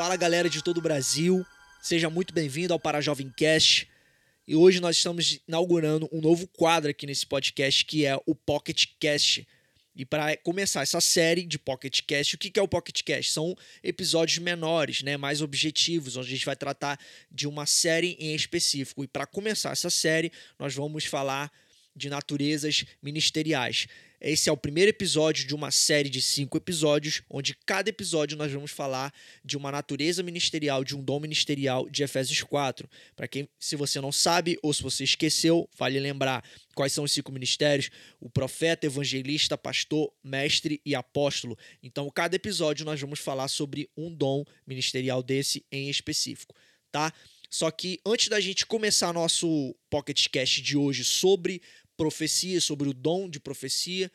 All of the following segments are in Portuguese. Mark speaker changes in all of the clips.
Speaker 1: Fala galera de todo o Brasil, seja muito bem-vindo ao Para Jovem Cast. E hoje nós estamos inaugurando um novo quadro aqui nesse podcast que é o Pocket Cast. E para começar essa série de Pocket Cast, o que é o Pocket Cast? São episódios menores, né, mais objetivos, onde a gente vai tratar de uma série em específico. E para começar essa série, nós vamos falar de naturezas ministeriais. Esse é o primeiro episódio de uma série de cinco episódios, onde cada episódio nós vamos falar de uma natureza ministerial, de um dom ministerial de Efésios 4. Para quem, se você não sabe ou se você esqueceu, vale lembrar quais são os cinco ministérios: o profeta, evangelista, pastor, mestre e apóstolo. Então, cada episódio nós vamos falar sobre um dom ministerial desse em específico, tá? Só que antes da gente começar nosso Pocket Cast de hoje sobre profecia, sobre o dom de profecia,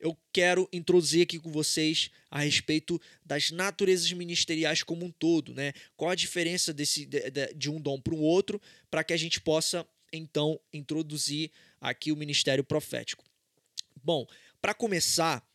Speaker 1: eu quero introduzir aqui com vocês a respeito das naturezas ministeriais como um todo, né? Qual a diferença desse, de, de um dom para o outro, para que a gente possa então introduzir aqui o ministério profético. Bom, para começar,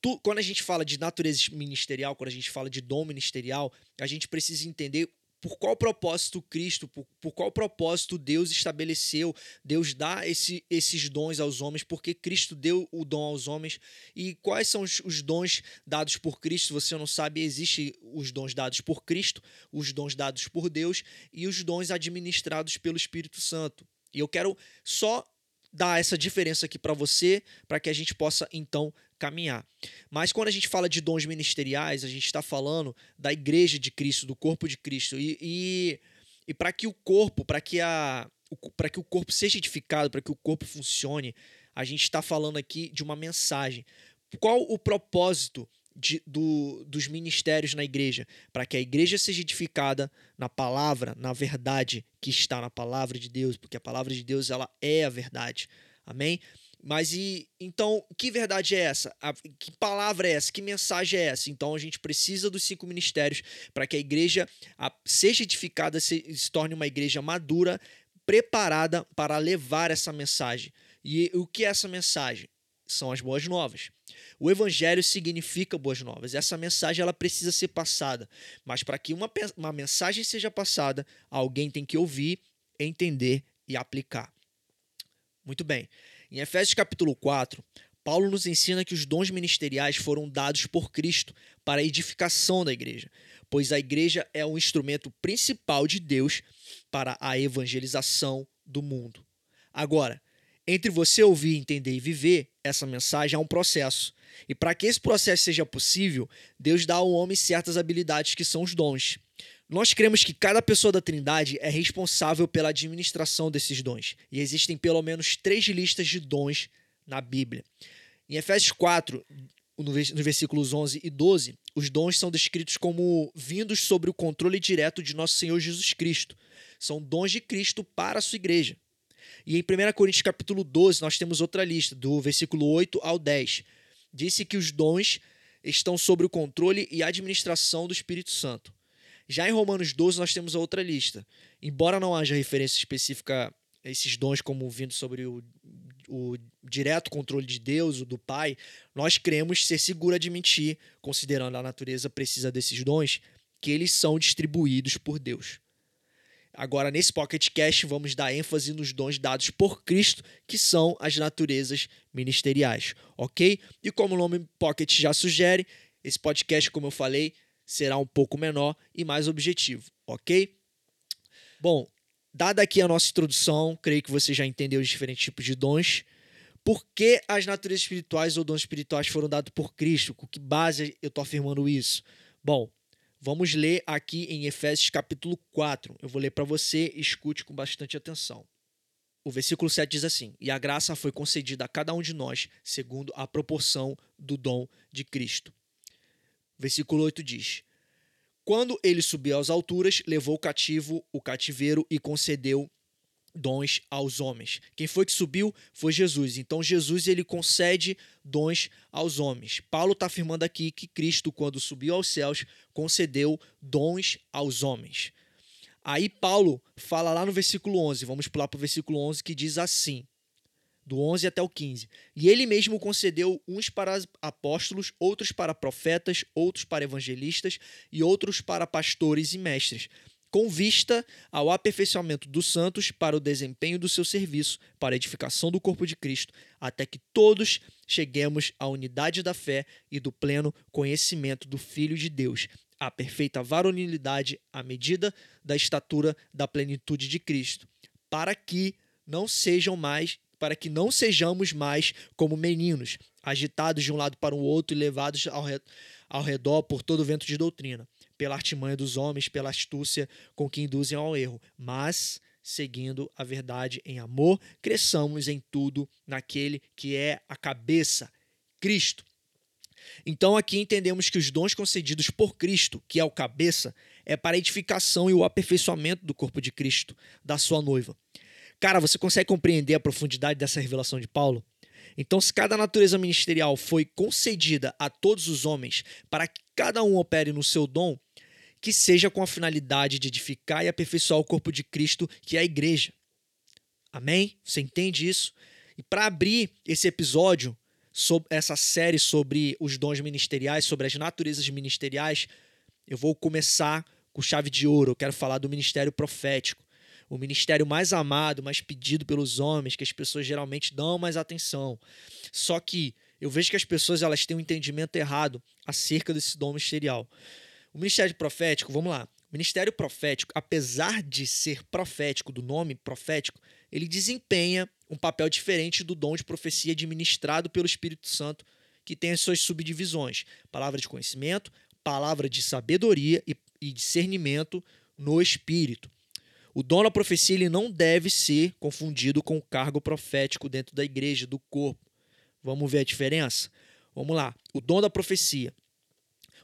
Speaker 1: tu, quando a gente fala de natureza ministerial, quando a gente fala de dom ministerial, a gente precisa entender por qual propósito Cristo, por, por qual propósito Deus estabeleceu, Deus dá esse, esses dons aos homens, porque Cristo deu o dom aos homens e quais são os, os dons dados por Cristo. Você não sabe, existem os dons dados por Cristo, os dons dados por Deus e os dons administrados pelo Espírito Santo. E eu quero só dar essa diferença aqui para você, para que a gente possa então caminhar. Mas quando a gente fala de dons ministeriais, a gente está falando da igreja de Cristo, do corpo de Cristo. E, e, e para que o corpo, para que, a, para que o corpo seja edificado, para que o corpo funcione, a gente está falando aqui de uma mensagem. Qual o propósito de, do, dos ministérios na igreja? Para que a igreja seja edificada na palavra, na verdade que está na palavra de Deus, porque a palavra de Deus ela é a verdade. Amém? Mas e então, que verdade é essa? A, que palavra é essa? Que mensagem é essa? Então a gente precisa dos cinco ministérios para que a igreja a, seja edificada, se, se torne uma igreja madura, preparada para levar essa mensagem. E o que é essa mensagem? São as boas novas. O evangelho significa boas novas. Essa mensagem ela precisa ser passada. Mas para que uma, uma mensagem seja passada, alguém tem que ouvir, entender e aplicar. Muito bem. Em Efésios capítulo 4, Paulo nos ensina que os dons ministeriais foram dados por Cristo para a edificação da igreja, pois a igreja é o instrumento principal de Deus para a evangelização do mundo. Agora, entre você ouvir, entender e viver, essa mensagem é um processo. E para que esse processo seja possível, Deus dá ao homem certas habilidades que são os dons. Nós cremos que cada pessoa da Trindade é responsável pela administração desses dons, e existem pelo menos três listas de dons na Bíblia. Em Efésios 4, nos versículos 11 e 12, os dons são descritos como vindos sobre o controle direto de nosso Senhor Jesus Cristo. São dons de Cristo para a sua igreja. E em 1 Coríntios capítulo 12, nós temos outra lista, do versículo 8 ao 10. Disse que os dons estão sobre o controle e administração do Espírito Santo. Já em Romanos 12, nós temos outra lista. Embora não haja referência específica a esses dons como vindo sobre o, o direto controle de Deus, o do Pai, nós cremos ser seguro admitir, considerando a natureza precisa desses dons, que eles são distribuídos por Deus. Agora, nesse Pocket vamos dar ênfase nos dons dados por Cristo, que são as naturezas ministeriais, ok? E como o nome Pocket já sugere, esse podcast, como eu falei, será um pouco menor e mais objetivo, ok? Bom, dada aqui a nossa introdução, creio que você já entendeu os diferentes tipos de dons. Por que as naturezas espirituais ou dons espirituais foram dados por Cristo? Com que base eu estou afirmando isso? Bom, vamos ler aqui em Efésios capítulo 4. Eu vou ler para você, escute com bastante atenção. O versículo 7 diz assim: E a graça foi concedida a cada um de nós, segundo a proporção do dom de Cristo. Versículo 8 diz: Quando ele subiu às alturas, levou cativo o cativeiro e concedeu dons aos homens. Quem foi que subiu foi Jesus. Então Jesus ele concede dons aos homens. Paulo está afirmando aqui que Cristo, quando subiu aos céus, concedeu dons aos homens. Aí Paulo fala lá no versículo 11, vamos pular para o versículo 11, que diz assim: do 11 até o 15. E ele mesmo concedeu uns para apóstolos, outros para profetas, outros para evangelistas e outros para pastores e mestres, com vista ao aperfeiçoamento dos santos para o desempenho do seu serviço, para a edificação do corpo de Cristo, até que todos cheguemos à unidade da fé e do pleno conhecimento do Filho de Deus, à perfeita varonilidade à medida da estatura da plenitude de Cristo, para que não sejam mais para que não sejamos mais como meninos, agitados de um lado para o outro e levados ao redor por todo o vento de doutrina, pela artimanha dos homens, pela astúcia com que induzem ao erro, mas seguindo a verdade em amor, cresçamos em tudo naquele que é a cabeça, Cristo. Então aqui entendemos que os dons concedidos por Cristo, que é o cabeça, é para a edificação e o aperfeiçoamento do corpo de Cristo, da sua noiva. Cara, você consegue compreender a profundidade dessa revelação de Paulo? Então, se cada natureza ministerial foi concedida a todos os homens para que cada um opere no seu dom, que seja com a finalidade de edificar e aperfeiçoar o corpo de Cristo, que é a igreja. Amém? Você entende isso? E para abrir esse episódio, sobre essa série sobre os dons ministeriais, sobre as naturezas ministeriais, eu vou começar com chave de ouro. Eu quero falar do ministério profético o ministério mais amado, mais pedido pelos homens, que as pessoas geralmente dão mais atenção. Só que eu vejo que as pessoas elas têm um entendimento errado acerca desse dom ministerial. O ministério profético, vamos lá. O ministério profético, apesar de ser profético, do nome profético, ele desempenha um papel diferente do dom de profecia administrado pelo Espírito Santo, que tem as suas subdivisões: palavra de conhecimento, palavra de sabedoria e discernimento no Espírito. O dom da profecia ele não deve ser confundido com o cargo profético dentro da igreja, do corpo. Vamos ver a diferença? Vamos lá. O dom da profecia.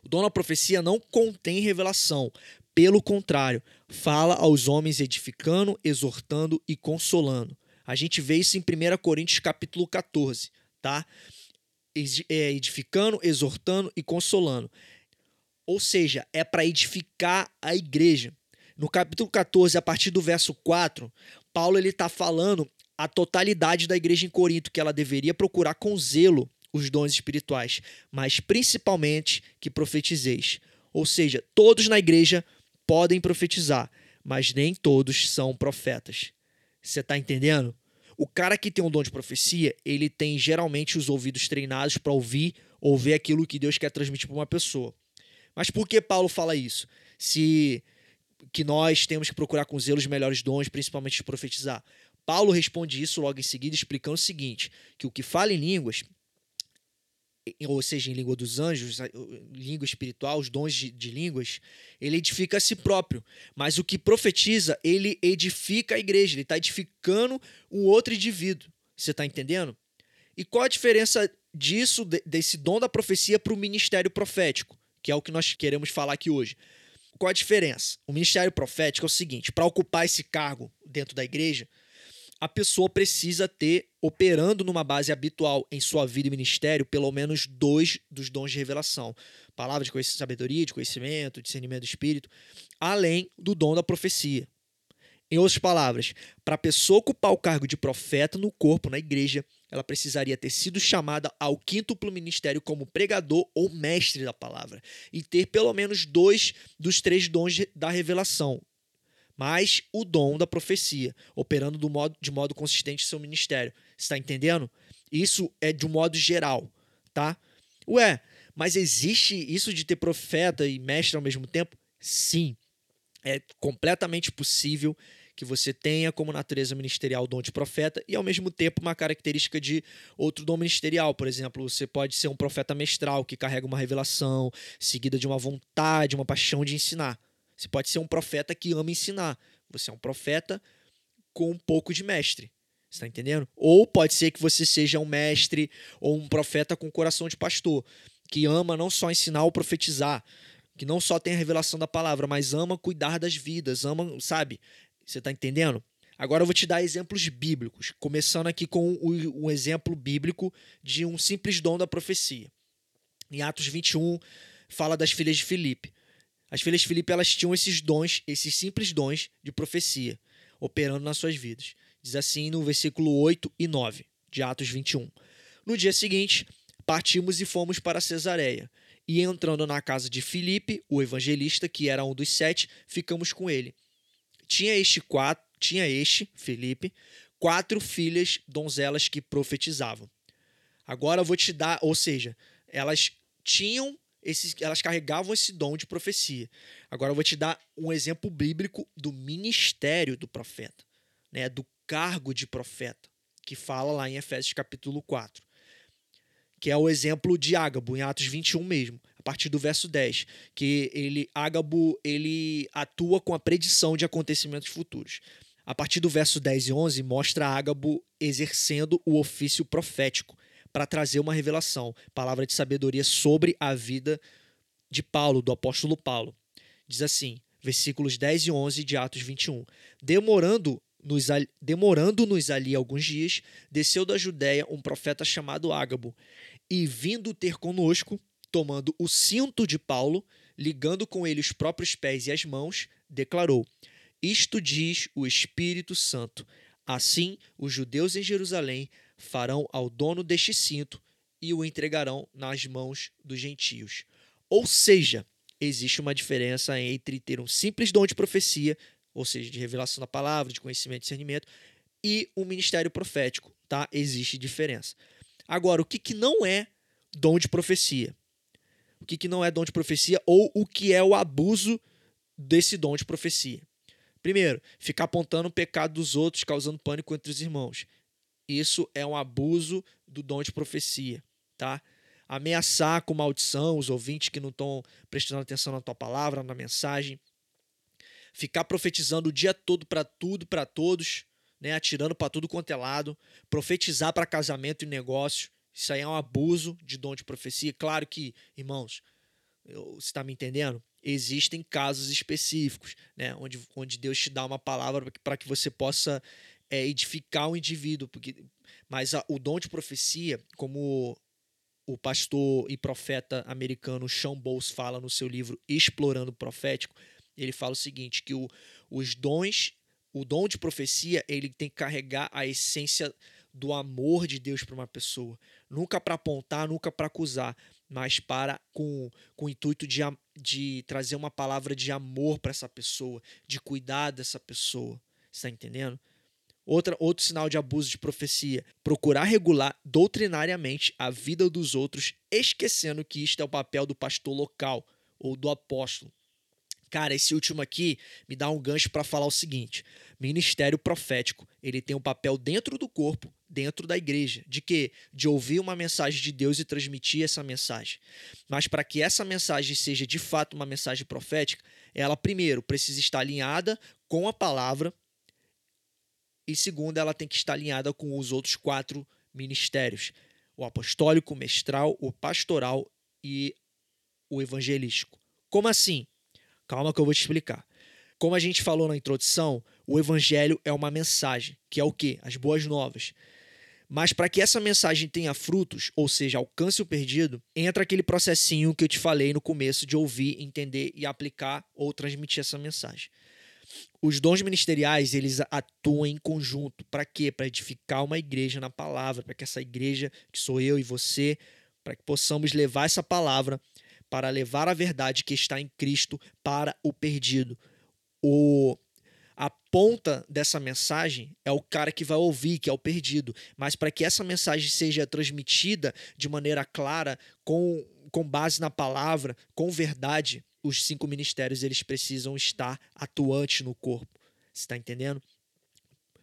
Speaker 1: O dom da profecia não contém revelação. Pelo contrário, fala aos homens edificando, exortando e consolando. A gente vê isso em 1 Coríntios capítulo 14, tá? É, edificando, exortando e consolando. Ou seja, é para edificar a igreja. No capítulo 14, a partir do verso 4, Paulo ele está falando a totalidade da igreja em Corinto, que ela deveria procurar com zelo os dons espirituais, mas principalmente que profetizeis. Ou seja, todos na igreja podem profetizar, mas nem todos são profetas. Você está entendendo? O cara que tem um dom de profecia, ele tem geralmente os ouvidos treinados para ouvir ou ver aquilo que Deus quer transmitir para uma pessoa. Mas por que Paulo fala isso? Se que nós temos que procurar com zelo os melhores dons, principalmente de profetizar. Paulo responde isso logo em seguida, explicando o seguinte: que o que fala em línguas, ou seja, em língua dos anjos, língua espiritual, os dons de, de línguas, ele edifica a si próprio. Mas o que profetiza, ele edifica a igreja, ele está edificando um outro indivíduo. Você está entendendo? E qual a diferença disso, desse dom da profecia, para o ministério profético? Que é o que nós queremos falar aqui hoje. Qual a diferença? O ministério profético é o seguinte: para ocupar esse cargo dentro da igreja, a pessoa precisa ter, operando numa base habitual em sua vida e ministério, pelo menos dois dos dons de revelação: palavra de sabedoria, de conhecimento, discernimento do espírito, além do dom da profecia. Em outras palavras, para a pessoa ocupar o cargo de profeta no corpo, na igreja, ela precisaria ter sido chamada ao quíntuplo ministério como pregador ou mestre da palavra e ter pelo menos dois dos três dons da revelação, mais o dom da profecia, operando do modo, de modo consistente seu ministério. Está entendendo? Isso é de um modo geral, tá? Ué, mas existe isso de ter profeta e mestre ao mesmo tempo? Sim. É completamente possível que você tenha como natureza ministerial o dom de profeta e, ao mesmo tempo, uma característica de outro dom ministerial. Por exemplo, você pode ser um profeta mestral que carrega uma revelação seguida de uma vontade, uma paixão de ensinar. Você pode ser um profeta que ama ensinar. Você é um profeta com um pouco de mestre. Está entendendo? Ou pode ser que você seja um mestre ou um profeta com coração de pastor, que ama não só ensinar ou profetizar, que não só tem a revelação da palavra, mas ama cuidar das vidas, ama, sabe, você está entendendo? Agora eu vou te dar exemplos bíblicos, começando aqui com um exemplo bíblico de um simples dom da profecia. Em Atos 21, fala das filhas de Filipe. As filhas de Filipe elas tinham esses dons, esses simples dons de profecia, operando nas suas vidas. Diz assim no versículo 8 e 9. de Atos 21. No dia seguinte, partimos e fomos para Cesareia. E entrando na casa de Filipe, o evangelista, que era um dos sete, ficamos com ele. Tinha este quatro, tinha este, Filipe, quatro filhas donzelas que profetizavam. Agora eu vou te dar, ou seja, elas tinham esses, elas carregavam esse dom de profecia. Agora eu vou te dar um exemplo bíblico do ministério do profeta, né, do cargo de profeta, que fala lá em Efésios capítulo 4. Que é o exemplo de Ágabo, em Atos 21 mesmo, partir do verso 10, que ele Ágabo, ele atua com a predição de acontecimentos futuros. A partir do verso 10 e 11 mostra Ágabo exercendo o ofício profético para trazer uma revelação, palavra de sabedoria sobre a vida de Paulo, do apóstolo Paulo. Diz assim, versículos 10 e 11 de Atos 21. Demorando nos, demorando-nos ali alguns dias, desceu da Judéia um profeta chamado Ágabo, e vindo ter conosco, tomando o cinto de Paulo, ligando com ele os próprios pés e as mãos, declarou: Isto diz o Espírito Santo. Assim, os judeus em Jerusalém farão ao dono deste cinto e o entregarão nas mãos dos gentios. Ou seja, existe uma diferença entre ter um simples dom de profecia, ou seja, de revelação da palavra, de conhecimento e discernimento, e um ministério profético, tá? Existe diferença. Agora, o que, que não é dom de profecia? O que, que não é dom de profecia ou o que é o abuso desse dom de profecia? Primeiro, ficar apontando o pecado dos outros, causando pânico entre os irmãos. Isso é um abuso do dom de profecia, tá? Ameaçar com maldição os ouvintes que não estão prestando atenção na tua palavra, na mensagem. Ficar profetizando o dia todo para tudo, para todos, né? Atirando para tudo quanto é lado. Profetizar para casamento e negócio. Isso aí é um abuso de dom de profecia. Claro que, irmãos, você está me entendendo? Existem casos específicos, né? Onde, onde Deus te dá uma palavra para que você possa é, edificar o indivíduo. Porque, mas a, o dom de profecia, como o pastor e profeta americano Sean Bowles fala no seu livro Explorando o Profético, ele fala o seguinte, que o, os dons, o dom de profecia, ele tem que carregar a essência do amor de Deus para uma pessoa. Nunca para apontar, nunca para acusar, mas para com, com o intuito de, de trazer uma palavra de amor para essa pessoa, de cuidar dessa pessoa. Está entendendo? Outra, outro sinal de abuso de profecia: procurar regular doutrinariamente a vida dos outros, esquecendo que isto é o papel do pastor local ou do apóstolo. Cara, esse último aqui me dá um gancho para falar o seguinte: ministério profético, ele tem um papel dentro do corpo, dentro da igreja, de que de ouvir uma mensagem de Deus e transmitir essa mensagem. Mas para que essa mensagem seja de fato uma mensagem profética, ela primeiro precisa estar alinhada com a palavra e segunda, ela tem que estar alinhada com os outros quatro ministérios: o apostólico, o mestral, o pastoral e o evangelístico. Como assim? Calma que eu vou te explicar. Como a gente falou na introdução, o evangelho é uma mensagem, que é o quê? As boas novas. Mas para que essa mensagem tenha frutos, ou seja, alcance o perdido, entra aquele processinho que eu te falei no começo de ouvir, entender e aplicar ou transmitir essa mensagem. Os dons ministeriais, eles atuam em conjunto. Para quê? Para edificar uma igreja na palavra, para que essa igreja, que sou eu e você, para que possamos levar essa palavra para levar a verdade que está em Cristo para o perdido. O ponta dessa mensagem é o cara que vai ouvir, que é o perdido. Mas para que essa mensagem seja transmitida de maneira clara, com, com base na palavra, com verdade, os cinco ministérios eles precisam estar atuantes no corpo. Você está entendendo?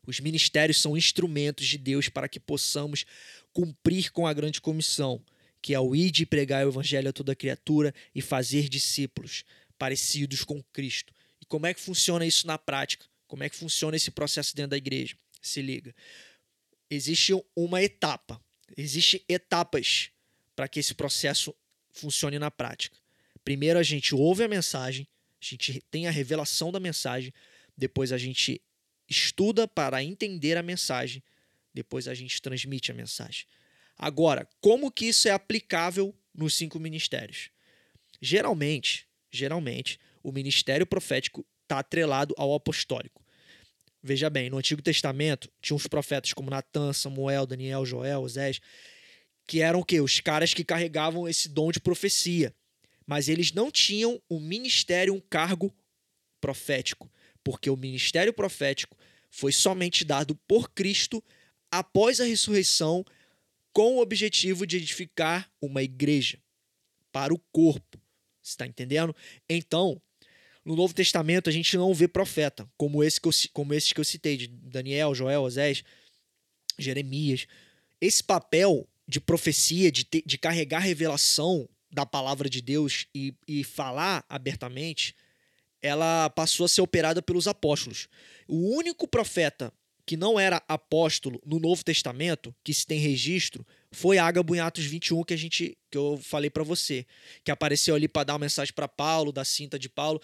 Speaker 1: Os ministérios são instrumentos de Deus para que possamos cumprir com a grande comissão, que é o ir de pregar o evangelho a toda criatura e fazer discípulos parecidos com Cristo. E como é que funciona isso na prática? Como é que funciona esse processo dentro da igreja? Se liga. Existe uma etapa, existem etapas para que esse processo funcione na prática. Primeiro a gente ouve a mensagem, a gente tem a revelação da mensagem, depois a gente estuda para entender a mensagem, depois a gente transmite a mensagem. Agora, como que isso é aplicável nos cinco ministérios? Geralmente, geralmente, o ministério profético está atrelado ao apostólico. Veja bem, no Antigo Testamento tinha uns profetas como Natan, Samuel, Daniel, Joel, Osés, que eram o quê? Os caras que carregavam esse dom de profecia. Mas eles não tinham um ministério, um cargo profético, porque o ministério profético foi somente dado por Cristo após a ressurreição com o objetivo de edificar uma igreja para o corpo. Está entendendo? Então, no Novo Testamento a gente não vê profeta como esse que eu, como esses que eu citei, de Daniel, Joel, Osés, Jeremias. Esse papel de profecia, de, ter, de carregar revelação da palavra de Deus e, e falar abertamente, ela passou a ser operada pelos apóstolos. O único profeta que não era apóstolo no Novo Testamento, que se tem registro, foi Ágabo em Atos 21 que a gente que eu falei para você, que apareceu ali para dar uma mensagem para Paulo, da cinta de Paulo,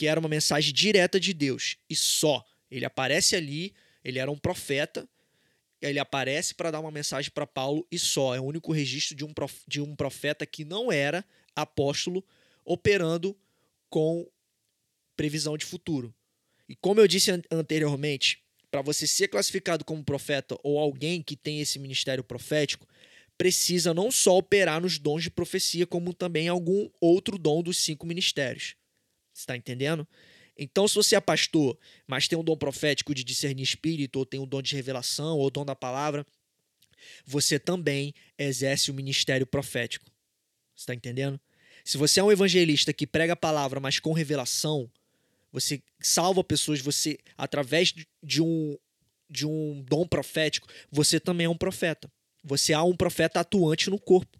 Speaker 1: que era uma mensagem direta de Deus e só. Ele aparece ali, ele era um profeta, ele aparece para dar uma mensagem para Paulo e só. É o único registro de um, prof, de um profeta que não era apóstolo operando com previsão de futuro. E como eu disse anteriormente, para você ser classificado como profeta ou alguém que tem esse ministério profético, precisa não só operar nos dons de profecia, como também algum outro dom dos cinco ministérios. Está entendendo? Então, se você é pastor, mas tem um dom profético de discernir espírito, ou tem um dom de revelação, ou dom da palavra, você também exerce o ministério profético. Está entendendo? Se você é um evangelista que prega a palavra, mas com revelação, você salva pessoas, você, através de um, de um dom profético, você também é um profeta. Você é um profeta atuante no corpo.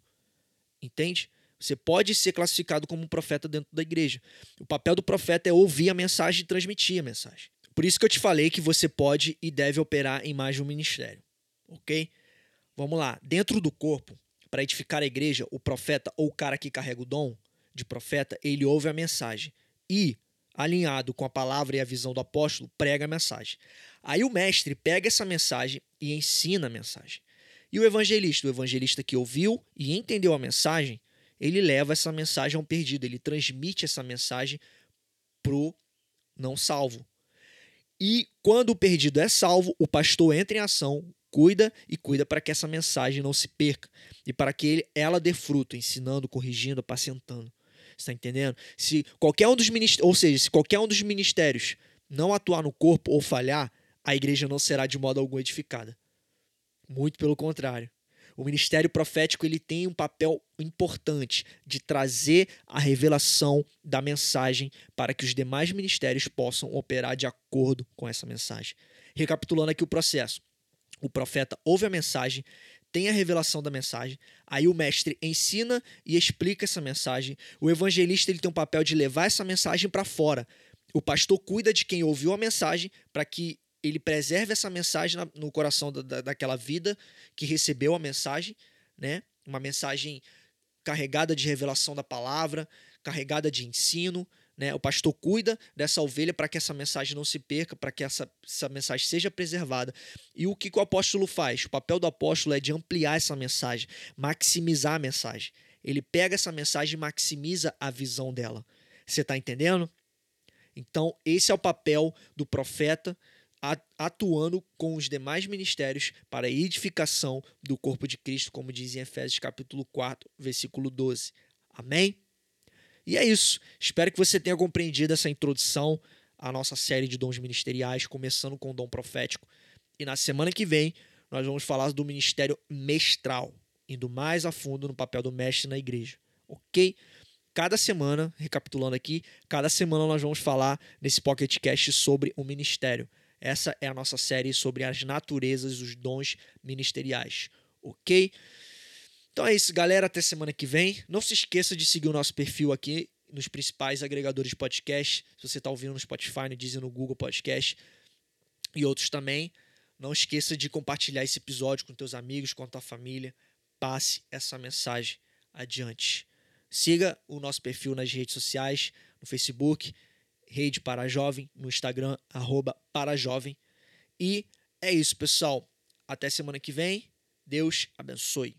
Speaker 1: Entende? Você pode ser classificado como um profeta dentro da igreja. O papel do profeta é ouvir a mensagem e transmitir a mensagem. Por isso que eu te falei que você pode e deve operar em mais de um ministério. Ok? Vamos lá. Dentro do corpo, para edificar a igreja, o profeta ou o cara que carrega o dom de profeta, ele ouve a mensagem e, alinhado com a palavra e a visão do apóstolo, prega a mensagem. Aí o mestre pega essa mensagem e ensina a mensagem. E o evangelista, o evangelista que ouviu e entendeu a mensagem, ele leva essa mensagem a um perdido, ele transmite essa mensagem pro não salvo. E quando o perdido é salvo, o pastor entra em ação, cuida e cuida para que essa mensagem não se perca e para que ele, ela dê fruto, ensinando, corrigindo, apacentando. Está entendendo? Se qualquer um dos ministérios, ou seja, se qualquer um dos ministérios não atuar no corpo ou falhar, a igreja não será de modo algum edificada. Muito pelo contrário. O ministério profético ele tem um papel importante de trazer a revelação da mensagem para que os demais ministérios possam operar de acordo com essa mensagem. Recapitulando aqui o processo. O profeta ouve a mensagem, tem a revelação da mensagem, aí o mestre ensina e explica essa mensagem. O evangelista ele tem um papel de levar essa mensagem para fora. O pastor cuida de quem ouviu a mensagem para que ele preserve essa mensagem no coração da, daquela vida que recebeu a mensagem, né? Uma mensagem carregada de revelação da palavra, carregada de ensino, né? O pastor cuida dessa ovelha para que essa mensagem não se perca, para que essa, essa mensagem seja preservada. E o que, que o apóstolo faz? O papel do apóstolo é de ampliar essa mensagem, maximizar a mensagem. Ele pega essa mensagem e maximiza a visão dela. Você está entendendo? Então, esse é o papel do profeta atuando com os demais ministérios para a edificação do corpo de Cristo, como diz em Efésios capítulo 4, versículo 12. Amém? E é isso. Espero que você tenha compreendido essa introdução à nossa série de dons ministeriais, começando com o dom profético. E na semana que vem, nós vamos falar do ministério mestral, indo mais a fundo no papel do mestre na igreja. Ok? Cada semana, recapitulando aqui, cada semana nós vamos falar nesse Pocket Cast sobre o ministério. Essa é a nossa série sobre as naturezas, os dons ministeriais, ok? Então é isso, galera. Até semana que vem. Não se esqueça de seguir o nosso perfil aqui nos principais agregadores de podcast. Se você está ouvindo no Spotify, no Deezer, no Google Podcast e outros também. Não esqueça de compartilhar esse episódio com teus amigos, com a tua família. Passe essa mensagem adiante. Siga o nosso perfil nas redes sociais, no Facebook, Rede Para Jovem, no Instagram, arroba Para Jovem. E é isso, pessoal. Até semana que vem. Deus abençoe.